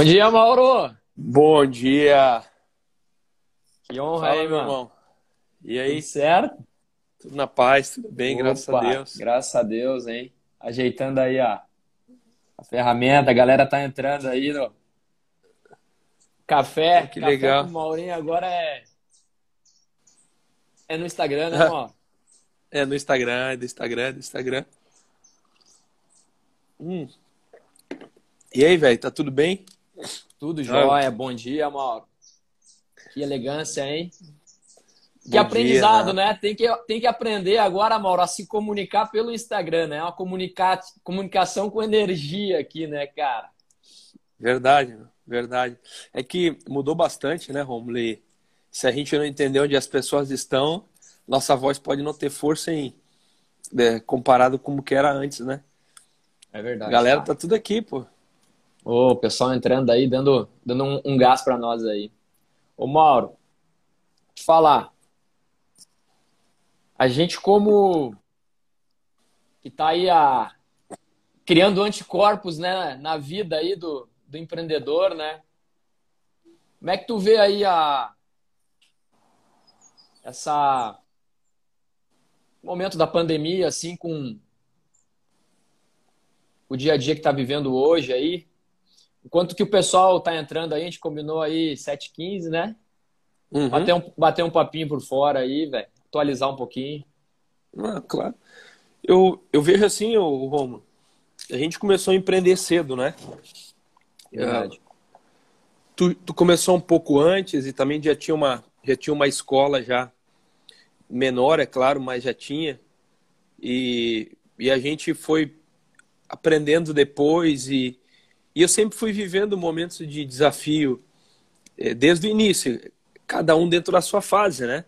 Bom dia, Mauro! Bom dia! Que honra Fala, aí, meu irmão. E aí? Tudo certo? Tudo na paz, tudo bem, Opa, graças a Deus. Graças a Deus, hein? Ajeitando aí a, a ferramenta, a galera tá entrando aí no café. Que café legal. Com o Maurinho agora é é no Instagram, né, irmão? É no Instagram, é do Instagram, é do Instagram. Hum. E aí, velho, tá tudo bem? Tudo jóia. Ah. Bom dia, Mauro. Que elegância, hein? Que Bom aprendizado, dia, né? né? Tem que, tem que aprender agora, Mauro, a se comunicar pelo Instagram, né? Uma comunica... comunicação com energia aqui, né, cara? Verdade, verdade. É que mudou bastante, né, Romulo? Se a gente não entender onde as pessoas estão, nossa voz pode não ter força em é, comparado com o que era antes, né? É verdade. A galera tá tudo aqui, pô. O pessoal entrando aí, dando, dando um, um gás para nós aí. Ô, Mauro, te falar. A gente, como que tá aí a, criando anticorpos né, na vida aí do, do empreendedor, né? Como é que tu vê aí a essa momento da pandemia, assim, com o dia a dia que está vivendo hoje aí. Enquanto que o pessoal está entrando aí, a gente combinou aí 7h15, né? Uhum. Bater, um, bater um papinho por fora aí, velho. Atualizar um pouquinho. Ah, claro. Eu, eu vejo assim, o Romo, a gente começou a empreender cedo, né? Verdade. É, tu, tu começou um pouco antes e também já tinha uma, já tinha uma escola já menor, é claro, mas já tinha. E, e a gente foi aprendendo depois e, e eu sempre fui vivendo momentos de desafio é, desde o início, cada um dentro da sua fase, né?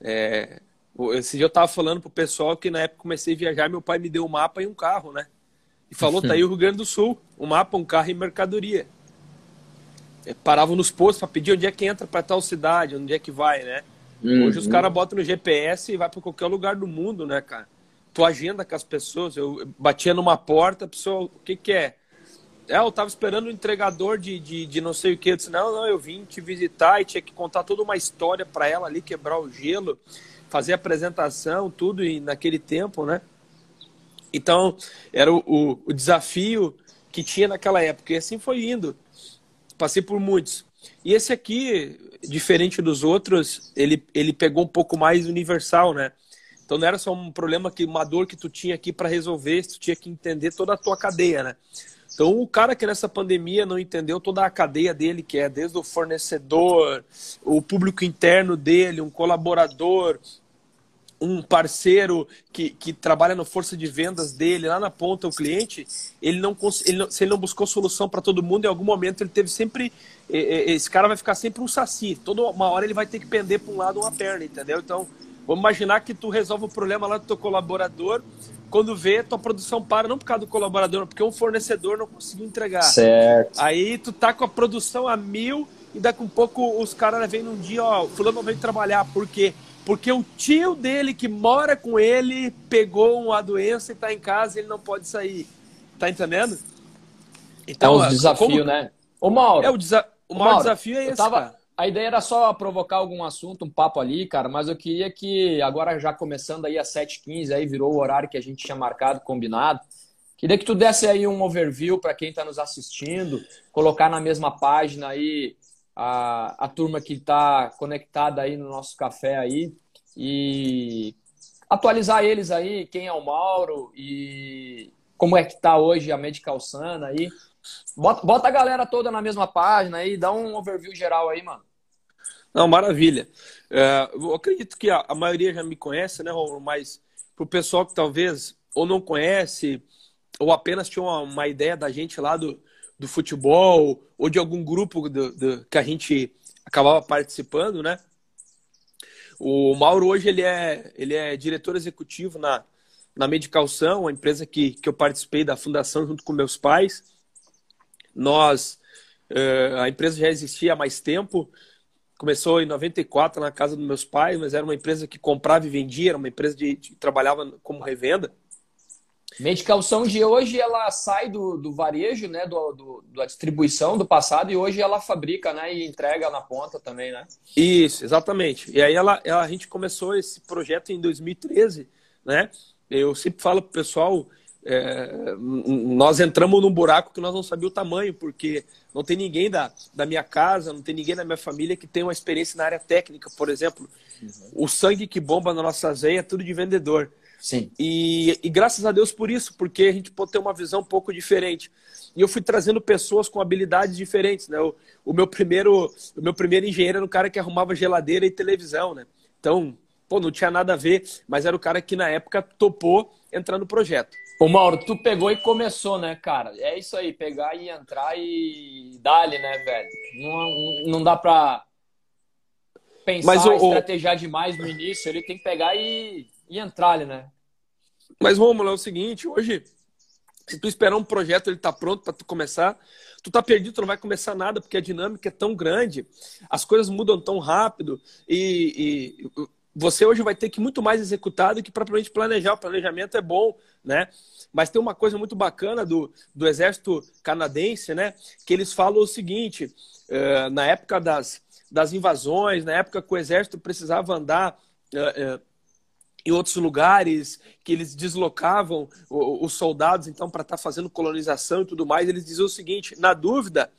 É, esse dia eu estava falando pro pessoal que na época comecei a viajar, meu pai me deu um mapa e um carro, né? E falou, tá aí o Rio Grande do Sul, um mapa, um carro e mercadoria. É, paravam nos postos para pedir onde é que entra para tal cidade, onde é que vai, né? Uhum. Hoje os caras botam no GPS e vai para qualquer lugar do mundo, né, cara? Tu agenda com as pessoas. Eu batia numa porta, a pessoa, o que que é? É, eu tava esperando o entregador de, de, de, não sei o que. Eu disse, não, não, eu vim te visitar e tinha que contar toda uma história para ela ali, quebrar o gelo, fazer apresentação, tudo e naquele tempo, né? Então, era o, o, o desafio que tinha naquela época. E assim foi indo. Passei por muitos. E esse aqui, diferente dos outros, ele, ele pegou um pouco mais universal, né? Então não era só um problema que uma dor que tu tinha aqui para resolver, tu tinha que entender toda a tua cadeia, né? Então o cara que nessa pandemia não entendeu toda a cadeia dele, que é desde o fornecedor, o público interno dele, um colaborador, um parceiro que, que trabalha na força de vendas dele, lá na ponta, o cliente, ele não, ele não se ele não buscou solução para todo mundo, em algum momento ele teve sempre. Esse cara vai ficar sempre um saci. Toda uma hora ele vai ter que pender para um lado uma perna, entendeu? Então, vamos imaginar que tu resolve o problema lá do teu colaborador, quando vê, tua produção para, não por causa do colaborador, porque um fornecedor não conseguiu entregar. Certo. Aí tu tá com a produção a mil e daqui um pouco os caras vêm num dia, ó, o fulano não vem trabalhar. Por quê? Porque o tio dele que mora com ele pegou uma doença e está em casa e ele não pode sair. Tá entendendo? Então, é um desafio, como... né? Ô, Mauro. É o, desa... o maior Mauro, desafio é esse, tava... cara. A ideia era só provocar algum assunto, um papo ali, cara, mas eu queria que, agora já começando aí às 7h15, aí virou o horário que a gente tinha marcado, combinado. Queria que tu desse aí um overview para quem está nos assistindo, colocar na mesma página aí a, a turma que está conectada aí no nosso café aí e atualizar eles aí, quem é o Mauro e como é que está hoje a Medical Sana aí. Bota, bota a galera toda na mesma página aí, dá um overview geral aí, mano. Não, maravilha. É, eu acredito que a, a, maioria já me conhece, né, Romulo? Mas para o pessoal que talvez ou não conhece, ou apenas tinha uma, uma ideia da gente lá do, do futebol ou de algum grupo do, do, que a gente acabava participando, né? O Mauro hoje ele é, ele é diretor executivo na, na Medicalção, a empresa que, que eu participei da fundação junto com meus pais. Nós, uh, a empresa já existia há mais tempo, começou em 94 na casa dos meus pais, mas era uma empresa que comprava e vendia, era uma empresa de, de trabalhava como revenda. Medical Sound hoje ela sai do, do varejo, né, do, do, da distribuição do passado e hoje ela fabrica, né, e entrega na ponta também, né? Isso, exatamente. E aí ela, ela a gente começou esse projeto em 2013, né? Eu sempre falo pro pessoal, é, nós entramos num buraco que nós não sabíamos o tamanho, porque não tem ninguém da, da minha casa, não tem ninguém da minha família que tem uma experiência na área técnica, por exemplo. Uhum. O sangue que bomba na nossa veia é tudo de vendedor. Sim. E, e graças a Deus por isso, porque a gente pode ter uma visão um pouco diferente. E eu fui trazendo pessoas com habilidades diferentes, né? O, o meu primeiro, o meu primeiro engenheiro era um cara que arrumava geladeira e televisão, né? Então, pô, não tinha nada a ver, mas era o cara que na época topou entrar no projeto. Ô Mauro, tu pegou e começou, né, cara? É isso aí, pegar e entrar e dali, né, velho? Não, não dá pra pensar, mas, o, estrategiar demais no início, ele tem que pegar e e entrar ali, né? Mas, Romulo, é o seguinte, hoje, se tu esperar um projeto, ele tá pronto para tu começar, tu tá perdido, tu não vai começar nada, porque a dinâmica é tão grande, as coisas mudam tão rápido, e, e você hoje vai ter que muito mais executar do que propriamente planejar. O planejamento é bom, né? Mas tem uma coisa muito bacana do, do exército canadense, né? Que eles falam o seguinte: uh, na época das, das invasões, na época que o exército precisava andar uh, uh, em outros lugares, que eles deslocavam os soldados, então, para estar tá fazendo colonização e tudo mais, eles diziam o seguinte: na dúvida,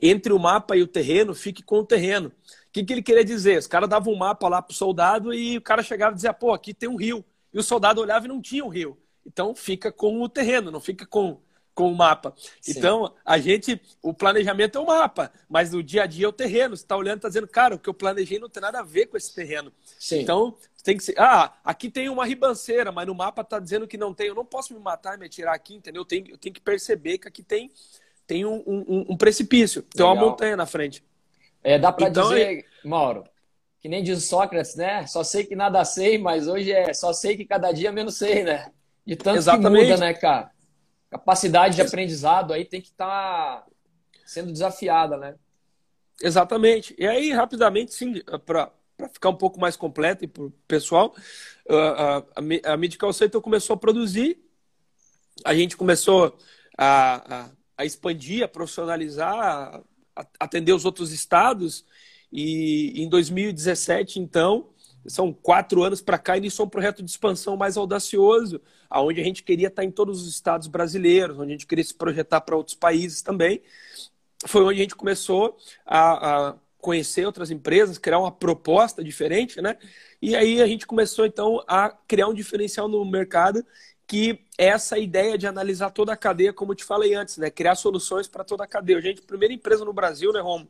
entre o mapa e o terreno, fique com o terreno. O que, que ele queria dizer? Os caras davam um mapa lá para o soldado e o cara chegava e dizia: pô, aqui tem um rio. E o soldado olhava e não tinha um rio. Então, fica com o terreno, não fica com, com o mapa. Sim. Então, a gente, o planejamento é o mapa, mas o dia a dia é o terreno. Você está olhando e está dizendo, cara, o que eu planejei não tem nada a ver com esse terreno. Sim. Então, tem que ser, ah, aqui tem uma ribanceira, mas no mapa está dizendo que não tem. Eu não posso me matar e me atirar aqui, entendeu? Eu tenho, eu tenho que perceber que aqui tem, tem um, um, um precipício, tem uma montanha na frente. É, dá para então, dizer, é... Mauro, que nem diz Sócrates, né? Só sei que nada sei, mas hoje é só sei que cada dia menos sei, né? De tanto Exatamente. que muda, né, cara? capacidade de aprendizado aí tem que estar tá sendo desafiada, né? Exatamente. E aí, rapidamente, sim, para ficar um pouco mais completo e para o pessoal, a, a, a Medical Center começou a produzir, a gente começou a, a, a expandir, a profissionalizar, a atender os outros estados, e em 2017, então, são quatro anos para cá, iniciou um projeto de expansão mais audacioso, aonde a gente queria estar em todos os estados brasileiros, onde a gente queria se projetar para outros países também. Foi onde a gente começou a, a conhecer outras empresas, criar uma proposta diferente, né? E aí a gente começou então a criar um diferencial no mercado que é essa ideia de analisar toda a cadeia, como eu te falei antes, né? Criar soluções para toda a cadeia. A gente, primeira empresa no Brasil, né, Romo?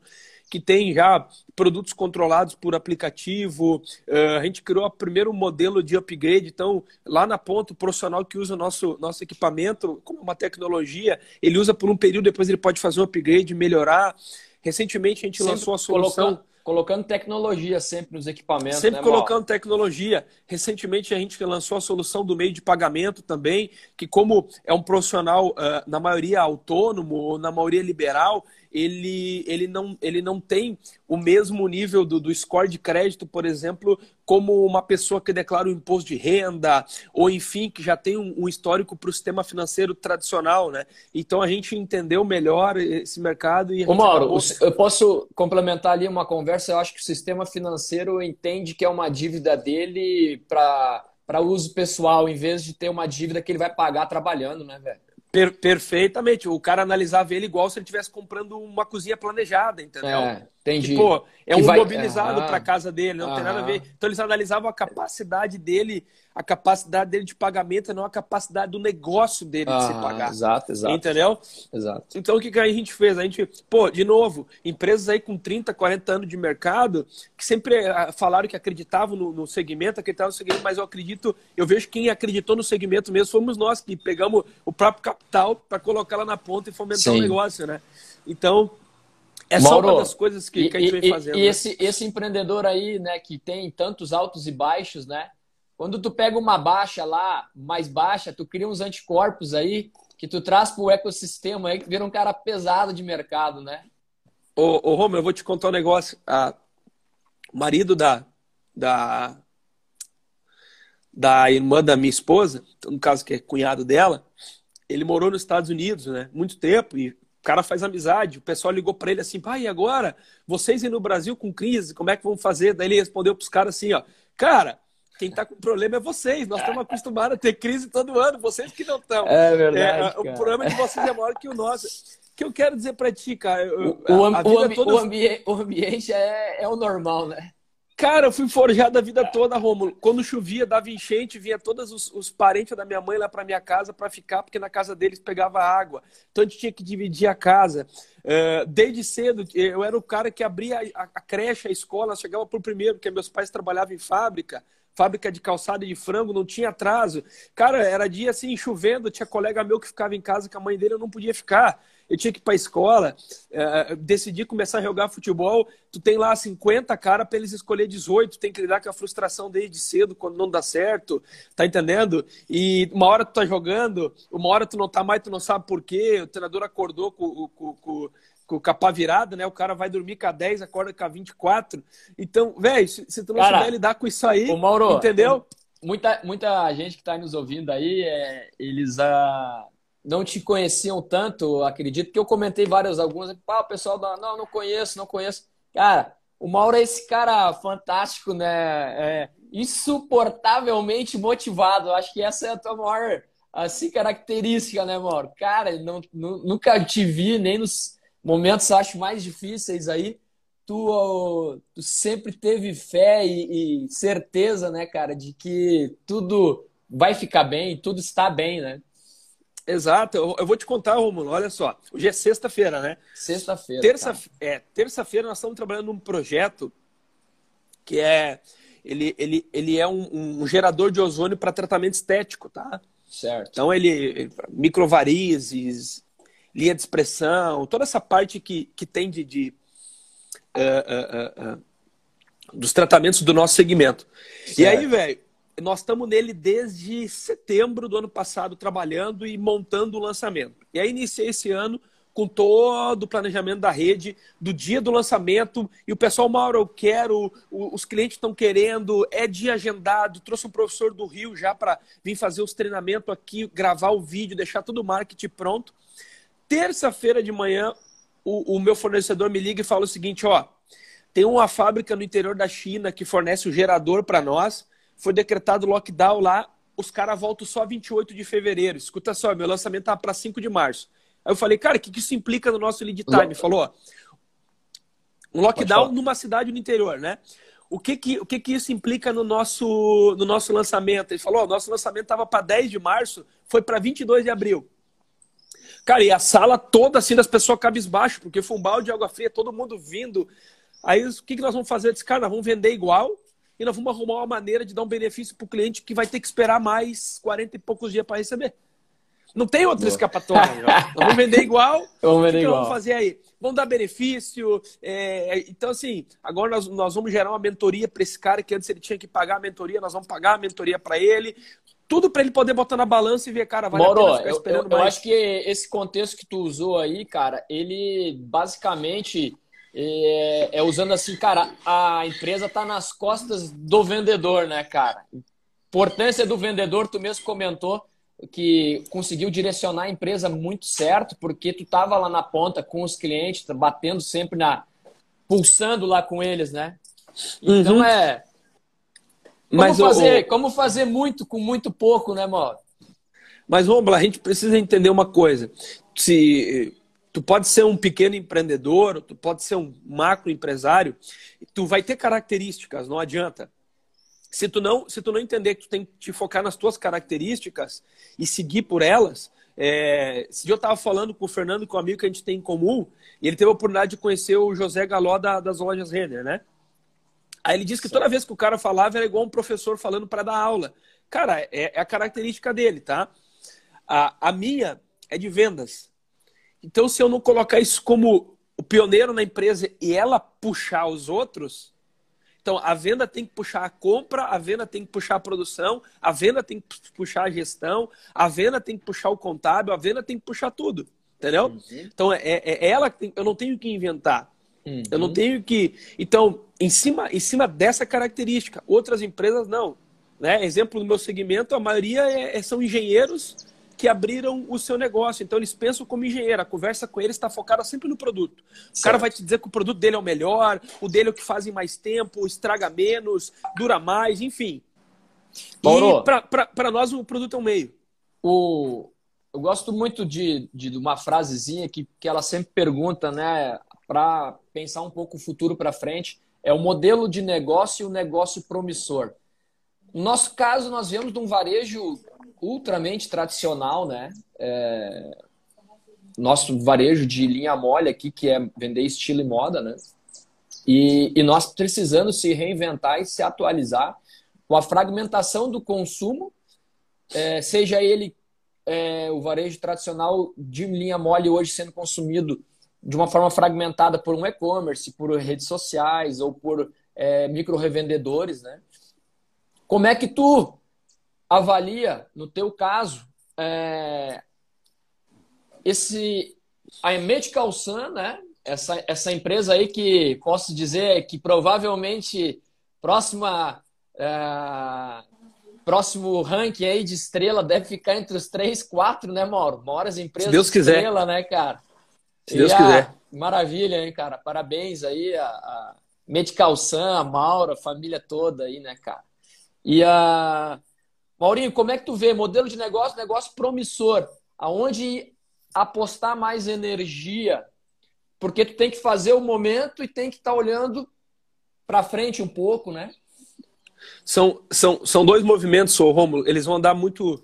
Que tem já produtos controlados por aplicativo. Uh, a gente criou o primeiro modelo de upgrade. Então, lá na ponta, o profissional que usa o nosso, nosso equipamento como uma tecnologia, ele usa por um período, depois ele pode fazer um upgrade, melhorar. Recentemente, a gente Sempre lançou a solução. Colocando Colocando tecnologia sempre nos equipamentos. Sempre né, colocando tecnologia. Recentemente a gente lançou a solução do meio de pagamento também, que como é um profissional, uh, na maioria autônomo ou na maioria liberal, ele, ele, não, ele não tem o mesmo nível do, do score de crédito, por exemplo, como uma pessoa que declara o imposto de renda, ou enfim, que já tem um, um histórico para o sistema financeiro tradicional, né? Então a gente entendeu melhor esse mercado e. Ô, Mauro, acabou... eu posso complementar ali uma conversa. Eu acho que o sistema financeiro entende que é uma dívida dele para para uso pessoal, em vez de ter uma dívida que ele vai pagar trabalhando, né, velho? Per perfeitamente. O cara analisava ele igual se ele estivesse comprando uma cozinha planejada, entendeu? É, entendi. Tipo, é que um vai... mobilizado para casa dele, não tem nada a ver. Então eles analisavam a capacidade dele, a capacidade dele de pagamento, não a capacidade do negócio dele de se pagar. Exato, exato. Entendeu? Exato. Então o que, que a gente fez? A gente, pô, de novo, empresas aí com 30, 40 anos de mercado, que sempre eh, falaram que acreditavam no, no segmento, acreditavam no segmento, mas eu acredito, eu vejo quem acreditou no segmento mesmo fomos nós, que pegamos o próprio capital para colocar lá na ponta e fomentar Sim. o negócio, né? Então, é Mauro, só uma das coisas que, que a gente e, vem fazendo. E, né? esse, esse empreendedor aí, né, que tem tantos altos e baixos, né? Quando tu pega uma baixa lá, mais baixa, tu cria uns anticorpos aí que tu traz para o ecossistema aí, que vira um cara pesado de mercado, né? Ô, ô eu vou te contar um negócio. A, o marido da, da, da irmã da minha esposa, no caso que é cunhado dela, ele morou nos Estados Unidos, né? Muito tempo e o cara faz amizade. O pessoal ligou para ele assim, pai, e agora? Vocês aí no Brasil com crise, como é que vão fazer? Daí ele respondeu para os caras assim, ó, cara, quem está com problema é vocês. Nós estamos acostumados a ter crise todo ano, vocês que não estão. É verdade. É, o problema de vocês é maior que o nosso. O que eu quero dizer para ti, cara? O, o, o, toda... o, ambi o ambiente é, é o normal, né? Cara, eu fui forjado a vida toda, Rômulo. Quando chovia, dava enchente, vinha todos os, os parentes da minha mãe lá para minha casa para ficar, porque na casa deles pegava água. Então a gente tinha que dividir a casa. Uh, desde cedo, eu era o cara que abria a, a creche, a escola, chegava por primeiro, porque meus pais trabalhavam em fábrica fábrica de calçado e de frango, não tinha atraso. Cara, era dia assim, chovendo, tinha colega meu que ficava em casa que a mãe dele não podia ficar. Eu tinha que ir para a escola, é, decidi começar a jogar futebol. Tu tem lá 50 cara para eles escolher 18, tem que lidar com a frustração desde cedo quando não dá certo, tá entendendo? E uma hora tu tá jogando, uma hora tu não tá mais, tu não sabe por quê. O treinador acordou com, com, com com o capa virada, né? O cara vai dormir com a 10, acorda com a 24. Então, velho, se, se, tu não cara, souber lidar com isso aí, Mauro, entendeu? Muita, muita gente que está nos ouvindo aí, é, eles ah, não te conheciam tanto, acredito, que eu comentei várias algumas. Ah, o pessoal não, não conheço, não conheço. Cara, o Mauro é esse cara fantástico, né? É, insuportavelmente motivado. Acho que essa é a tua maior assim, característica, né, Mauro? Cara, não, nunca te vi nem nos momentos, acho, mais difíceis aí, tu, tu sempre teve fé e, e, certeza, né, cara, de que tudo vai ficar bem, tudo está bem, né? Exato. Eu, eu vou te contar, Romulo, olha só. Hoje é sexta-feira, né? Sexta-feira. Terça, é, terça-feira nós estamos trabalhando num projeto que é ele, ele, ele é um, um gerador de ozônio para tratamento estético, tá? Certo. Então ele, ele microvarizes, linha de expressão, toda essa parte que, que tem de, de uh, uh, uh, dos tratamentos do nosso segmento. Certo. E aí, velho, nós estamos nele desde setembro do ano passado trabalhando e montando o lançamento. E aí iniciei esse ano com todo o planejamento da rede, do dia do lançamento, e o pessoal, Mauro, eu quero, os clientes estão querendo, é dia agendado, trouxe um professor do Rio já para vir fazer os treinamentos aqui, gravar o vídeo, deixar todo o marketing pronto. Terça-feira de manhã, o, o, meu fornecedor me liga e fala o seguinte: ó, tem uma fábrica no interior da China que fornece o gerador para nós. Foi decretado lockdown lá, os caras voltam só 28 de fevereiro. Escuta só, meu lançamento tá para 5 de março. Aí eu falei, cara, o que, que isso implica no nosso lead time? Ele falou, ó, um lockdown numa cidade no interior, né? O que que, o que que isso implica no nosso, no nosso lançamento? Ele falou, ó, nosso lançamento estava para 10 de março, foi para 22 de abril. Cara, e a sala toda assim das pessoas cabisbaixo, porque foi um balde de água fria, todo mundo vindo. Aí o que, que nós vamos fazer? Eu disse, cara, nós vamos vender igual e nós vamos arrumar uma maneira de dar um benefício para o cliente que vai ter que esperar mais 40 e poucos dias para receber. Não tem outra Boa. escapatória. nós vamos vender igual. vamos vender o que igual. vamos fazer aí? Vamos dar benefício. É... então, assim, agora nós, nós vamos gerar uma mentoria para esse cara que antes ele tinha que pagar a mentoria, nós vamos pagar a mentoria para ele tudo para ele poder botar na balança e ver, cara, vale Moro, a pena ficar esperando eu, eu, mais. Eu acho que esse contexto que tu usou aí, cara, ele basicamente é, é usando assim, cara, a empresa tá nas costas do vendedor, né, cara? Importância do vendedor, tu mesmo comentou que conseguiu direcionar a empresa muito certo, porque tu tava lá na ponta com os clientes, batendo sempre na pulsando lá com eles, né? Então uhum. é como Mas fazer, o... como fazer muito com muito pouco, né, Mauro? Mas vamos lá, a gente precisa entender uma coisa. Se tu pode ser um pequeno empreendedor, tu pode ser um macro empresário, tu vai ter características, não adianta. Se tu não, se tu não entender que tu tem que te focar nas tuas características e seguir por elas, é, esse dia eu estava falando com o Fernando, com um amigo que a gente tem em comum, e ele teve a oportunidade de conhecer o José Galó da, das lojas Renner, né? Aí ele disse que toda vez que o cara falava era igual um professor falando para dar aula. Cara, é, é, a característica dele, tá? A, a minha é de vendas. Então, se eu não colocar isso como o pioneiro na empresa e ela puxar os outros, então a venda tem que puxar a compra, a venda tem que puxar a produção, a venda tem que puxar a gestão, a venda tem que puxar o contábil, a venda tem que puxar tudo. Entendeu? Uhum. Então é, é, é ela que tem, eu não tenho que inventar. Uhum. Eu não tenho que. Então, em cima, em cima dessa característica, outras empresas não. Né? Exemplo do meu segmento, a maioria é, é são engenheiros que abriram o seu negócio. Então eles pensam como engenheiro. A conversa com eles está focada sempre no produto. O cara vai te dizer que o produto dele é o melhor, o dele é o que faz em mais tempo, estraga menos, dura mais, enfim. Mauro, e para nós o produto é um meio. O, eu gosto muito de, de uma frasezinha que, que ela sempre pergunta, né, para pensar um pouco o futuro para frente. É o modelo de negócio e o negócio promissor. No nosso caso, nós viemos de um varejo ultramente tradicional, né? É... Nosso varejo de linha mole aqui, que é vender estilo e moda, né? E, e nós precisando se reinventar e se atualizar com a fragmentação do consumo, é, seja ele é, o varejo tradicional de linha mole hoje sendo consumido de uma forma fragmentada por um e-commerce, por redes sociais ou por é, micro revendedores, né? Como é que tu avalia, no teu caso, é, esse a Medical Sun, né? Essa, essa empresa aí que posso dizer que provavelmente próxima é, próximo ranking aí de estrela deve ficar entre os três, quatro, né, Mauro? Maiores empresas Se Deus quiser. estrela, né, cara? Se Deus quiser. Maravilha, hein, cara? Parabéns aí a, a Medical Sun, a Maura, a família toda aí, né, cara? E a Maurinho, como é que tu vê modelo de negócio, negócio promissor, aonde apostar mais energia? Porque tu tem que fazer o momento e tem que estar tá olhando para frente um pouco, né? São, são, são dois movimentos, Romulo, eles vão andar muito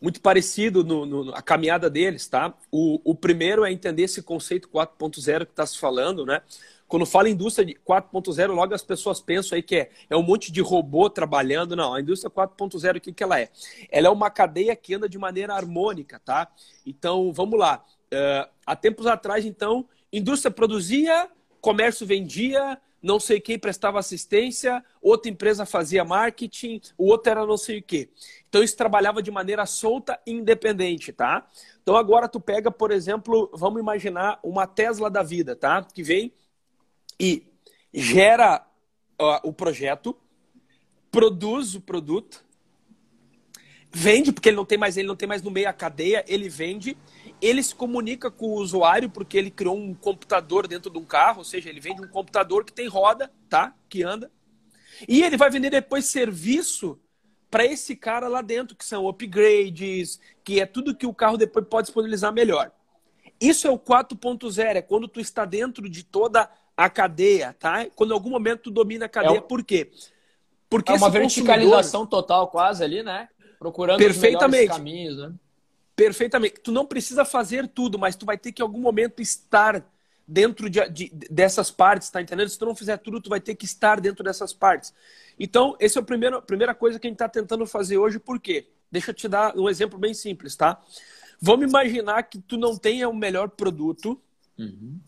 muito parecido no, no, a caminhada deles, tá? O, o primeiro é entender esse conceito 4.0 que está se falando, né? Quando fala indústria de 4.0, logo as pessoas pensam aí que é, é um monte de robô trabalhando. Não, a indústria 4.0, o que, que ela é? Ela é uma cadeia que anda de maneira harmônica, tá? Então, vamos lá. Uh, há tempos atrás, então, indústria produzia, comércio vendia, não sei quem prestava assistência, outra empresa fazia marketing, o outro era não sei o quê. Então isso trabalhava de maneira solta e independente, tá? Então agora tu pega, por exemplo, vamos imaginar uma Tesla da vida, tá? Que vem e gera o projeto, produz o produto, vende, porque ele não tem mais, ele não tem mais no meio a cadeia, ele vende, ele se comunica com o usuário porque ele criou um computador dentro de um carro, ou seja, ele vende um computador que tem roda, tá? Que anda. E ele vai vender depois serviço para esse cara lá dentro, que são upgrades, que é tudo que o carro depois pode disponibilizar melhor. Isso é o 4.0, é quando tu está dentro de toda a cadeia, tá? Quando em algum momento tu domina a cadeia. É Por quê? Porque é uma verticalização consumidor... total quase ali, né? Procurando Perfeitamente. os caminhos, né? Perfeitamente. Tu não precisa fazer tudo, mas tu vai ter que em algum momento estar dentro de, de, dessas partes, tá entendendo? Se tu não fizer tudo, tu vai ter que estar dentro dessas partes. Então, esse é a primeira coisa que a gente está tentando fazer hoje, por quê? Deixa eu te dar um exemplo bem simples, tá? Vamos imaginar que tu não tenha o melhor produto, uhum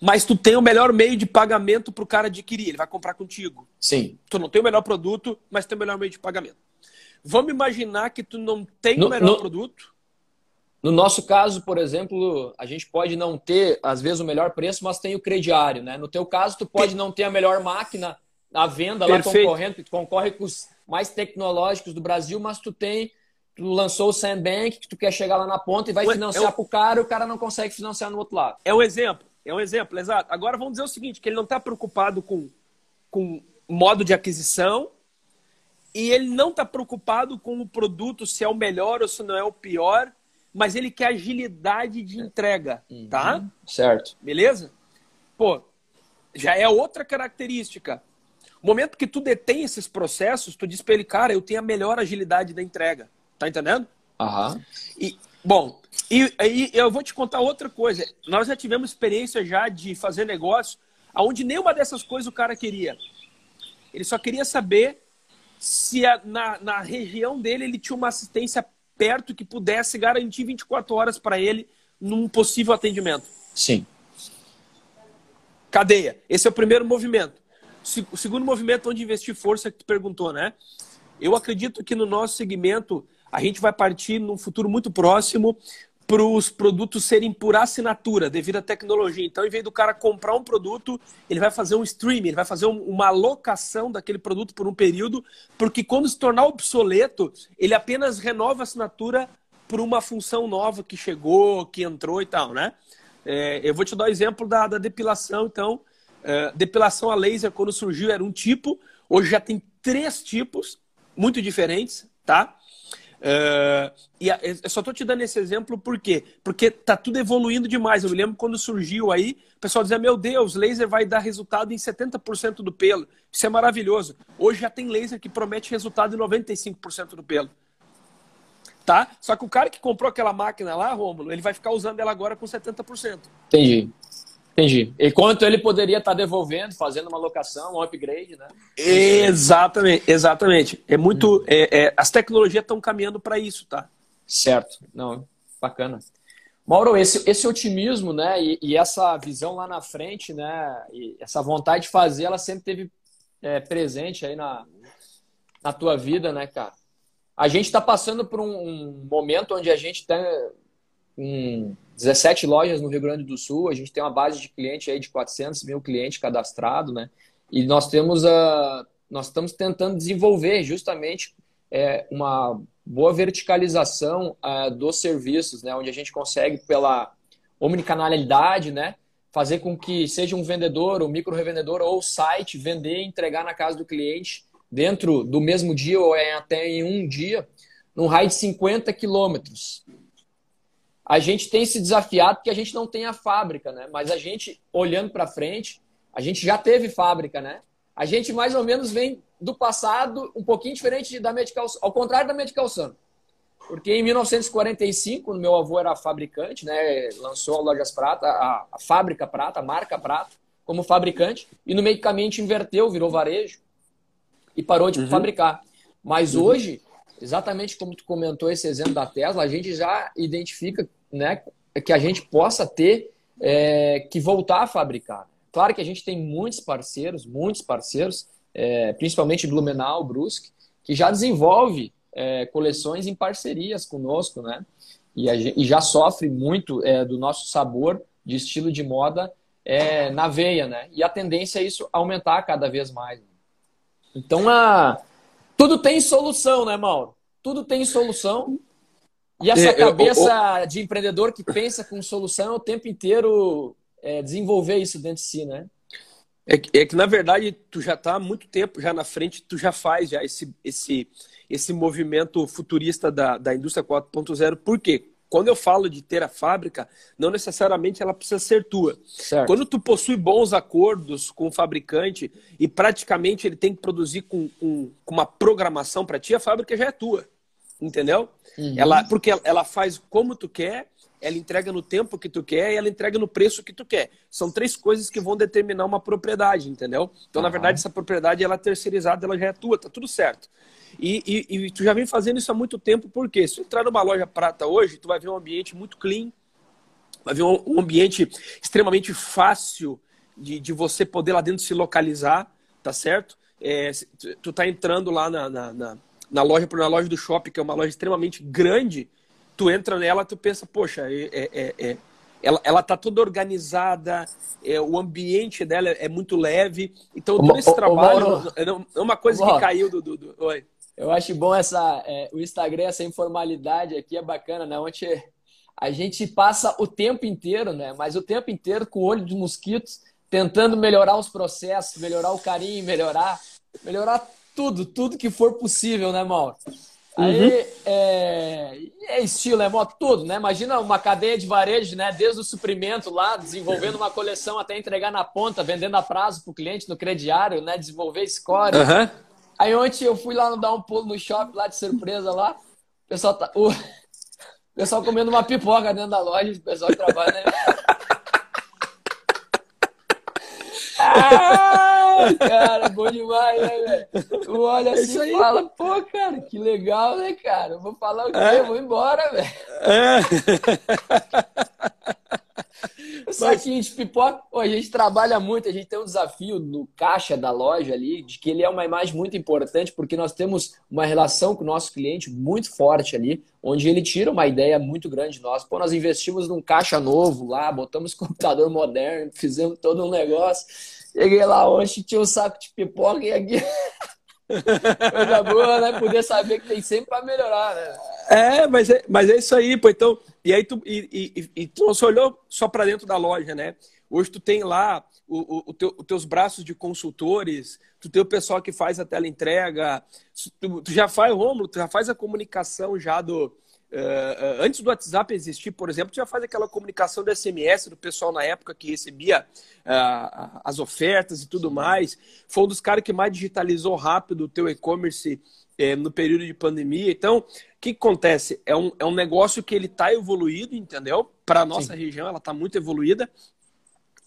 mas tu tem o melhor meio de pagamento para o cara adquirir. Ele vai comprar contigo. Sim. Tu não tem o melhor produto, mas tem o melhor meio de pagamento. Vamos imaginar que tu não tem no, o melhor no, produto. No nosso caso, por exemplo, a gente pode não ter, às vezes, o melhor preço, mas tem o crediário. Né? No teu caso, tu pode não ter a melhor máquina à venda Perfeito. lá concorrendo, tu concorre com os mais tecnológicos do Brasil, mas tu tem tu lançou o Sandbank, que tu quer chegar lá na ponta e vai financiar é um... para o cara, e o cara não consegue financiar no outro lado. É um exemplo. É um exemplo, exato. Agora vamos dizer o seguinte, que ele não está preocupado com, com modo de aquisição e ele não está preocupado com o produto, se é o melhor ou se não é o pior, mas ele quer agilidade de entrega, uhum. tá? Certo. Beleza? Pô, já é outra característica. O momento que tu detém esses processos, tu diz para ele, cara, eu tenho a melhor agilidade da entrega. Tá entendendo? Aham. E, bom, e aí eu vou te contar outra coisa. Nós já tivemos experiência já de fazer negócio onde nenhuma dessas coisas o cara queria. Ele só queria saber se a, na, na região dele ele tinha uma assistência perto que pudesse garantir 24 horas para ele num possível atendimento. Sim. Cadeia. Esse é o primeiro movimento. O segundo movimento onde investir força que tu perguntou, né? Eu acredito que no nosso segmento a gente vai partir num futuro muito próximo para os produtos serem por assinatura, devido à tecnologia. Então, em vez do cara comprar um produto, ele vai fazer um streaming, ele vai fazer um, uma alocação daquele produto por um período, porque quando se tornar obsoleto, ele apenas renova a assinatura por uma função nova que chegou, que entrou e tal, né? É, eu vou te dar o exemplo da, da depilação, então. É, depilação a laser, quando surgiu, era um tipo, hoje já tem três tipos muito diferentes, tá? Uh, e eu só estou te dando esse exemplo por quê? Porque tá tudo evoluindo demais. Eu me lembro quando surgiu aí, o pessoal dizia: Meu Deus, laser vai dar resultado em 70% do pelo. Isso é maravilhoso. Hoje já tem laser que promete resultado em 95% do pelo. Tá? Só que o cara que comprou aquela máquina lá, Rômulo, ele vai ficar usando ela agora com 70%. Entendi. Entendi. E quanto ele poderia estar devolvendo, fazendo uma locação, um upgrade, né? Exatamente, exatamente. É muito. Hum. É, é, as tecnologias estão caminhando para isso, tá? Certo. Não, bacana. Mauro, esse, esse otimismo, né, e, e, essa visão lá na frente, né, e essa vontade de fazer, ela sempre teve é, presente aí na, na tua vida, né, cara? A gente está passando por um, um, momento onde a gente tem um, 17 lojas no Rio Grande do Sul, a gente tem uma base de cliente aí de 400 mil clientes cadastrados, né? E nós temos a, nós estamos tentando desenvolver justamente é, uma boa verticalização uh, dos serviços, né? Onde a gente consegue pela omnicanalidade, né? Fazer com que seja um vendedor, um micro revendedor ou site vender e entregar na casa do cliente dentro do mesmo dia ou até em um dia, num raio de 50 quilômetros a gente tem se desafiado porque a gente não tem a fábrica, né? Mas a gente, olhando para frente, a gente já teve fábrica, né? A gente mais ou menos vem do passado um pouquinho diferente da Medical ao contrário da Medical Sun. Porque em 1945, quando meu avô era fabricante, né, lançou a Lojas Prata, a, a fábrica Prata, a marca Prata, como fabricante, e no meio do caminho a gente inverteu, virou varejo e parou de uhum. fabricar. Mas uhum. hoje, exatamente como tu comentou esse exemplo da Tesla, a gente já identifica né, que a gente possa ter é, que voltar a fabricar. Claro que a gente tem muitos parceiros, muitos parceiros, é, principalmente Blumenau, Brusque, que já desenvolve é, coleções em parcerias conosco, né? E, e já sofre muito é, do nosso sabor de estilo de moda é, na veia, né? E a tendência é isso aumentar cada vez mais. Então, a... tudo tem solução, né, Mauro? Tudo tem solução. E essa é, cabeça de empreendedor que pensa com solução o tempo inteiro é, desenvolver isso dentro de si, né? É que, é que, na verdade, tu já está há muito tempo já na frente, tu já faz já esse, esse, esse movimento futurista da, da indústria 4.0. Por quê? Quando eu falo de ter a fábrica, não necessariamente ela precisa ser tua. Certo. Quando tu possui bons acordos com o fabricante e praticamente ele tem que produzir com, com, com uma programação para ti, a fábrica já é tua entendeu? Uhum. Ela, porque ela faz como tu quer, ela entrega no tempo que tu quer e ela entrega no preço que tu quer. São três coisas que vão determinar uma propriedade, entendeu? Então, uhum. na verdade, essa propriedade ela é terceirizada, ela já é tua, tá tudo certo. E, e, e, tu já vem fazendo isso há muito tempo, porque se tu entrar numa loja prata hoje, tu vai ver um ambiente muito clean, vai ver um, um ambiente extremamente fácil de, de você poder lá dentro se localizar, tá certo? É, tu tá entrando lá na, na, na na loja, na loja do shopping, que é uma loja extremamente grande, tu entra nela, tu pensa, poxa, é, é, é, é ela, ela tá toda organizada, é, o ambiente dela é muito leve. Então, todo esse trabalho é uma coisa que caiu do, do, do... Oi. Eu acho bom essa, é, o Instagram, essa informalidade aqui é bacana, né? Onde a gente passa o tempo inteiro, né? Mas o tempo inteiro com o olho de mosquitos, tentando melhorar os processos, melhorar o carinho, melhorar, melhorar tudo, tudo que for possível, né, Mauro? Aí uhum. é, é estilo, é moto, tudo, né? Imagina uma cadeia de varejo, né? Desde o suprimento lá, desenvolvendo uma coleção até entregar na ponta, vendendo a prazo para o cliente no crediário, né? Desenvolver score. Uhum. Aí ontem eu fui lá no dar um pulo no shopping lá de surpresa lá. O pessoal tá. O pessoal comendo uma pipoca dentro da loja, o pessoal que trabalha, né? ah! cara, bom demais, né, velho? Olha é assim e fala, pô, cara, que legal, né, cara? Eu vou falar o quê? É. Vou embora, velho. É. O saquinho de pipoca, a gente trabalha muito, a gente tem um desafio no caixa da loja ali, de que ele é uma imagem muito importante, porque nós temos uma relação com o nosso cliente muito forte ali, onde ele tira uma ideia muito grande de nós. Pô, nós investimos num caixa novo lá, botamos computador moderno, fizemos todo um negócio. Cheguei lá hoje, tinha um saco de pipoca e aqui. Coisa boa, né? Poder saber que tem sempre para melhorar, né? É, mas é, mas é isso aí, pô. Então, e aí tu, e, e, e olhou só para dentro da loja, né? Hoje tu tem lá o, o, o teu, os teus braços de consultores, tu tem o pessoal que faz a tela entrega, tu, tu já faz, Romulo, tu já faz a comunicação já do, Uh, antes do WhatsApp existir, por exemplo, já faz aquela comunicação do SMS do pessoal na época que recebia uh, as ofertas e tudo mais. Foi um dos caras que mais digitalizou rápido o teu e-commerce uh, no período de pandemia. Então, o que, que, acontece? É um, é um negócio que ele está evoluído, entendeu? Para a nossa Sim. região, ela está muito evoluída.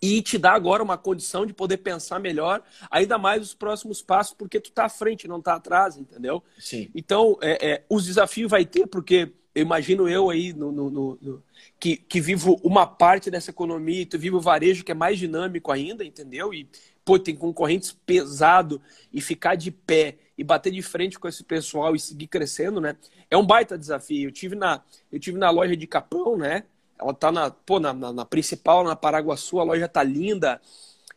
E te dá agora uma condição de poder pensar melhor, ainda mais os próximos passos, porque tu está à frente, não está atrás, entendeu? Sim. Então, é, é, os desafios vai ter, porque eu imagino eu aí no, no, no, que, que vivo uma parte dessa economia, tu vivo o varejo que é mais dinâmico ainda, entendeu? E pô, tem concorrentes pesado e ficar de pé e bater de frente com esse pessoal e seguir crescendo, né? É um baita desafio. Eu tive na, eu tive na loja de Capão, né? Ela tá na, pô, na, na, na principal, na Paraguaçu, a loja tá linda.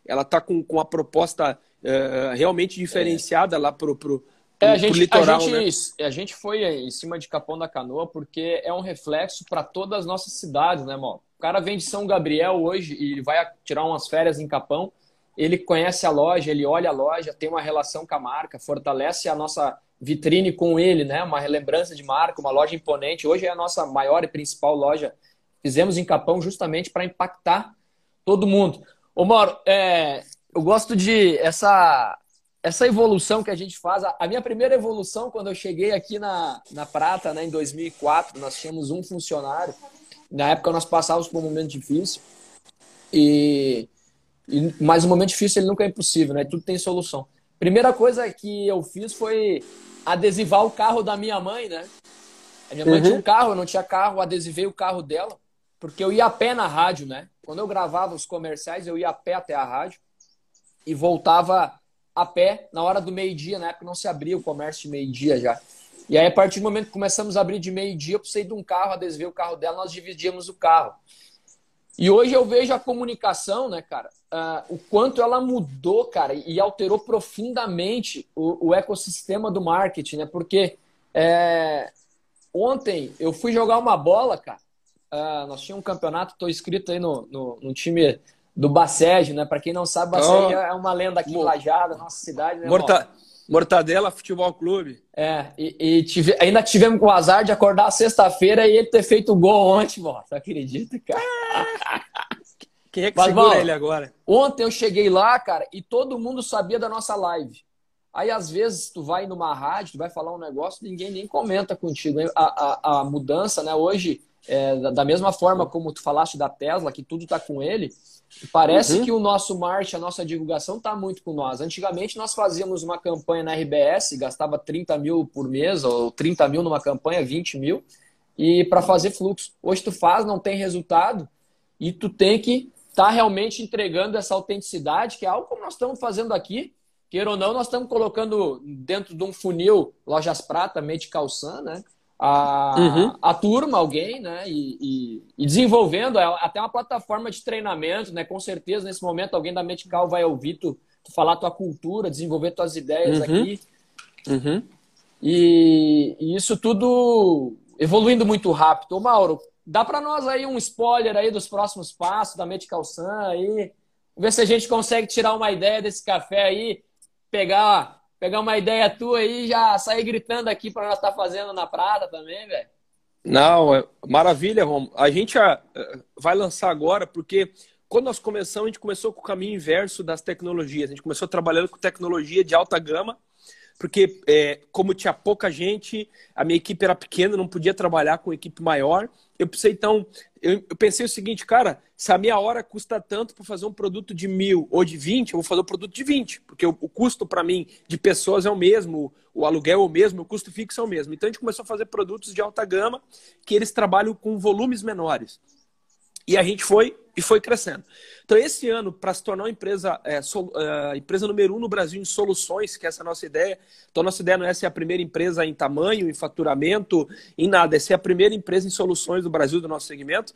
Ela tá com, com a proposta uh, realmente diferenciada é. lá pro, pro, é, a gente, litoral, a gente, né? a gente foi em cima de Capão da Canoa porque é um reflexo para todas as nossas cidades, né, irmão? O cara vem de São Gabriel hoje e vai tirar umas férias em Capão. Ele conhece a loja, ele olha a loja, tem uma relação com a marca, fortalece a nossa vitrine com ele, né? Uma relembrança de marca, uma loja imponente. Hoje é a nossa maior e principal loja. Fizemos em Capão justamente para impactar todo mundo. Ô, Mauro, é, eu gosto de essa essa evolução que a gente faz, a minha primeira evolução, quando eu cheguei aqui na, na Prata, né, em 2004, nós tínhamos um funcionário. Na época nós passávamos por um momento difícil. E, e, mas o momento difícil ele nunca é impossível, né? Tudo tem solução. Primeira coisa que eu fiz foi adesivar o carro da minha mãe, né? A minha mãe uhum. tinha um carro, eu não tinha carro, adesivei o carro dela, porque eu ia a pé na rádio, né? Quando eu gravava os comerciais, eu ia a pé até a rádio e voltava a pé na hora do meio-dia, na época não se abria o comércio de meio-dia já. E aí, a partir do momento que começamos a abrir de meio-dia, eu precisei de um carro, adesivei o carro dela, nós dividíamos o carro. E hoje eu vejo a comunicação, né, cara, uh, o quanto ela mudou, cara, e alterou profundamente o, o ecossistema do marketing, né? Porque é, ontem eu fui jogar uma bola, cara. Uh, nós tínhamos um campeonato, estou inscrito aí no, no, no time do Bacege, né? Para quem não sabe, Bacege oh, é uma lenda aqui em Lajada, nossa cidade, né? Morta... Mortadela Futebol Clube. É, e, e tive... ainda tivemos com o azar de acordar sexta-feira e ele ter feito o gol ontem, mano. Você acredita, cara? Quem é que Mas, segura mano, ele agora? Ontem eu cheguei lá, cara, e todo mundo sabia da nossa live. Aí, às vezes, tu vai numa rádio, tu vai falar um negócio, ninguém nem comenta contigo. A, a, a mudança, né? Hoje, é, da mesma forma como tu falaste da Tesla, que tudo tá com ele, Parece uhum. que o nosso marketing, a nossa divulgação está muito com nós. Antigamente nós fazíamos uma campanha na RBS, gastava 30 mil por mês, ou 30 mil numa campanha, 20 mil, e para fazer fluxo. Hoje tu faz, não tem resultado, e tu tem que estar tá realmente entregando essa autenticidade, que é algo como nós estamos fazendo aqui. Queira ou não, nós estamos colocando dentro de um funil Lojas Prata, Medical Sun, né? A, uhum. a turma, alguém, né? E, e, e, desenvolvendo até uma plataforma de treinamento, né? Com certeza, nesse momento, alguém da Medical vai ouvir tu, tu falar tua cultura, desenvolver tuas ideias uhum. aqui. Uhum. E, e, isso tudo evoluindo muito rápido. Ô, Mauro, dá para nós aí um spoiler aí dos próximos passos da Medical Sun aí. Ver se a gente consegue tirar uma ideia desse café aí, pegar pegar uma ideia tua aí e já sair gritando aqui para nós estar tá fazendo na Prata também, velho. Não, é maravilha, Rom. A gente ah, vai lançar agora porque quando nós começamos, a gente começou com o caminho inverso das tecnologias. A gente começou trabalhando com tecnologia de alta gama porque é, como tinha pouca gente, a minha equipe era pequena, não podia trabalhar com equipe maior. Eu pensei, então, eu, eu pensei o seguinte, cara, se a minha hora custa tanto para fazer um produto de mil ou de 20, eu vou fazer um produto de 20, porque o, o custo para mim de pessoas é o mesmo, o aluguel é o mesmo, o custo fixo é o mesmo. Então a gente começou a fazer produtos de alta gama que eles trabalham com volumes menores. E a gente foi e foi crescendo. Então, esse ano, para se tornar uma empresa, é, uh, empresa número um no Brasil em soluções, que é essa é a nossa ideia. Então, nossa ideia não é ser a primeira empresa em tamanho, em faturamento, em nada, é ser a primeira empresa em soluções do Brasil, do nosso segmento.